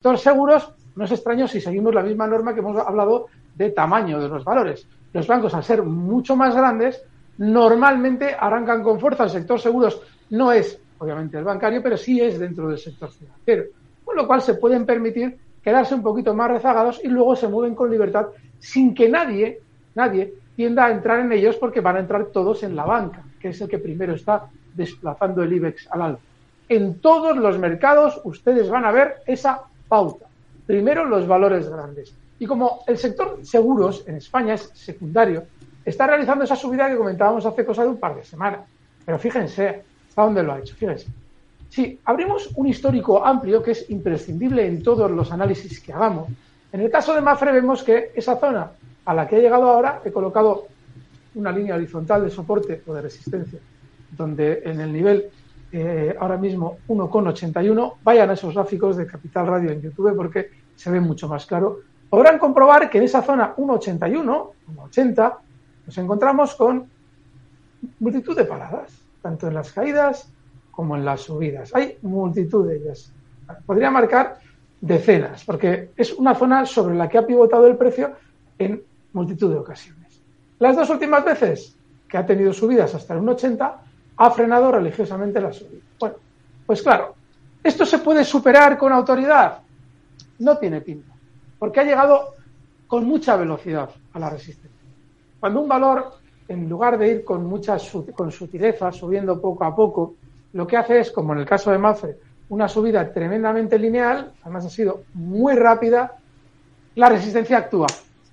sector seguros no es extraño si seguimos la misma norma que hemos hablado de tamaño de los valores. Los bancos, al ser mucho más grandes, normalmente arrancan con fuerza. El sector seguros no es, obviamente, el bancario, pero sí es dentro del sector financiero. Con lo cual se pueden permitir quedarse un poquito más rezagados y luego se mueven con libertad sin que nadie, nadie tienda a entrar en ellos porque van a entrar todos en la banca, que es el que primero está desplazando el IBEX al alto. En todos los mercados ustedes van a ver esa pauta. Primero los valores grandes. Y como el sector seguros en España es secundario, está realizando esa subida que comentábamos hace cosa de un par de semanas. Pero fíjense hasta dónde lo ha hecho. Fíjense. Si abrimos un histórico amplio que es imprescindible en todos los análisis que hagamos, en el caso de Mafre vemos que esa zona a la que he llegado ahora he colocado una línea horizontal de soporte o de resistencia, donde en el nivel eh, ahora mismo 1,81, vayan a esos gráficos de Capital Radio en YouTube porque se ve mucho más claro. Podrán comprobar que en esa zona 1,81, 1,80, nos encontramos con multitud de paradas, tanto en las caídas como en las subidas. Hay multitud de ellas. Podría marcar decenas, porque es una zona sobre la que ha pivotado el precio en multitud de ocasiones. Las dos últimas veces que ha tenido subidas hasta el 1,80, ha frenado religiosamente la subida. Bueno, pues claro, ¿esto se puede superar con autoridad? No tiene pinta, porque ha llegado con mucha velocidad a la resistencia. Cuando un valor, en lugar de ir con mucha con sutileza, subiendo poco a poco, lo que hace es, como en el caso de Mafre, una subida tremendamente lineal, además ha sido muy rápida, la resistencia actúa.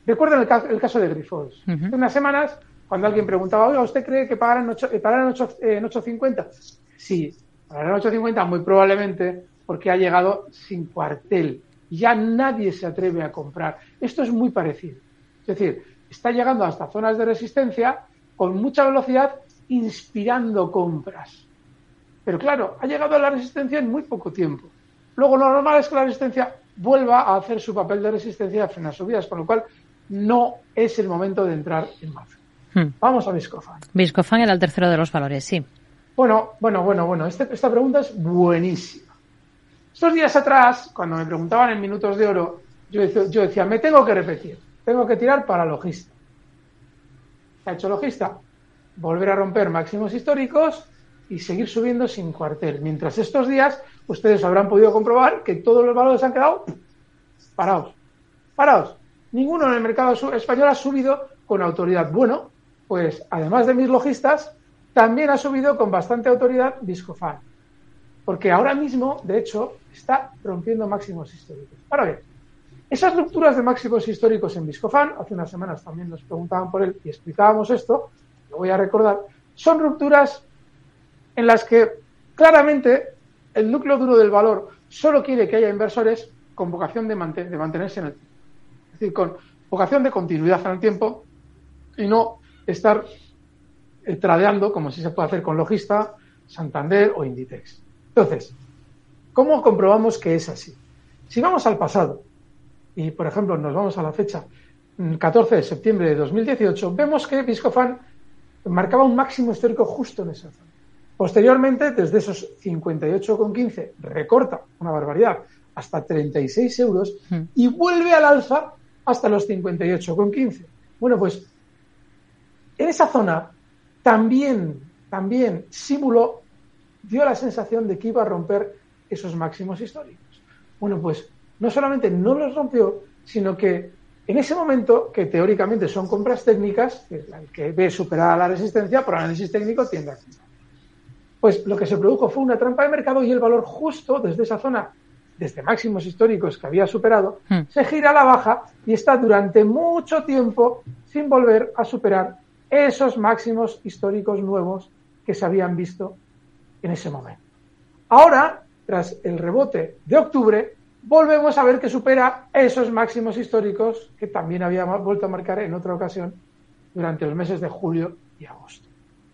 Recuerden el, caso de Grifols. Hace unas semanas, cuando alguien preguntaba, oiga, ¿usted cree que pagarán en, 8, pagarán en, 8.50? Sí, pagarán en 8.50 muy probablemente porque ha llegado sin cuartel. Ya nadie se atreve a comprar. Esto es muy parecido. Es decir, está llegando hasta zonas de resistencia con mucha velocidad, inspirando compras. Pero claro, ha llegado a la resistencia en muy poco tiempo. Luego lo normal es que la resistencia vuelva a hacer su papel de resistencia a frenar subidas, con lo cual no es el momento de entrar en mafia. Hmm. Vamos a Viscofan. Viscofan era el tercero de los valores, sí. Bueno, bueno, bueno, bueno. Este, esta pregunta es buenísima. Estos días atrás, cuando me preguntaban en minutos de oro, yo decía, yo decía me tengo que repetir, tengo que tirar para logista. ¿Qué ha hecho logista? Volver a romper máximos históricos y seguir subiendo sin cuartel. Mientras estos días ustedes habrán podido comprobar que todos los valores han quedado parados. Parados. Ninguno en el mercado español ha subido con autoridad. Bueno, pues además de mis logistas, también ha subido con bastante autoridad Viscofan. Porque ahora mismo, de hecho, está rompiendo máximos históricos. Ahora bien, esas rupturas de máximos históricos en Viscofan, hace unas semanas también nos preguntaban por él y explicábamos esto, lo voy a recordar, son rupturas en las que claramente el núcleo duro del valor solo quiere que haya inversores con vocación de, de mantenerse en el tiempo. Es decir, con vocación de continuidad en el tiempo y no estar eh, tradeando como si se puede hacer con Logista, Santander o Inditex. Entonces, ¿cómo comprobamos que es así? Si vamos al pasado y, por ejemplo, nos vamos a la fecha 14 mm, de septiembre de 2018, vemos que Viscofan marcaba un máximo histórico justo en esa zona. Posteriormente, desde esos 58,15 recorta una barbaridad hasta 36 euros hmm. y vuelve al alza hasta los 58,15. Bueno, pues en esa zona también, también simuló, dio la sensación de que iba a romper esos máximos históricos. Bueno, pues no solamente no los rompió, sino que en ese momento, que teóricamente son compras técnicas, que, que ve superada la resistencia, por análisis técnico tiende a pues lo que se produjo fue una trampa de mercado y el valor justo desde esa zona, desde máximos históricos que había superado, hmm. se gira a la baja y está durante mucho tiempo sin volver a superar esos máximos históricos nuevos que se habían visto en ese momento. Ahora, tras el rebote de octubre, volvemos a ver que supera esos máximos históricos que también había vuelto a marcar en otra ocasión durante los meses de julio y agosto.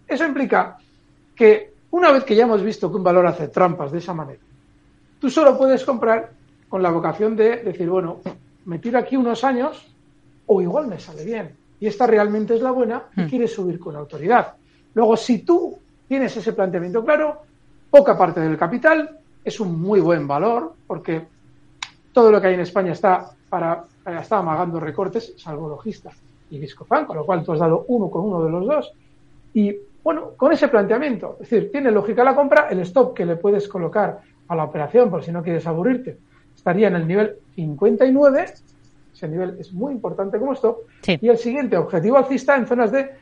Eso implica que una vez que ya hemos visto que un valor hace trampas de esa manera, tú solo puedes comprar con la vocación de decir, bueno, me tiro aquí unos años o igual me sale bien. Y esta realmente es la buena y hmm. quieres subir con autoridad. Luego, si tú tienes ese planteamiento claro, poca parte del capital es un muy buen valor porque todo lo que hay en España está para está amagando recortes, salvo logista y Viscofan, con lo cual tú has dado uno con uno de los dos. Y bueno, con ese planteamiento, es decir, tiene lógica la compra, el stop que le puedes colocar a la operación, por si no quieres aburrirte, estaría en el nivel 59, ese nivel es muy importante como stop, y el siguiente objetivo alcista en zonas de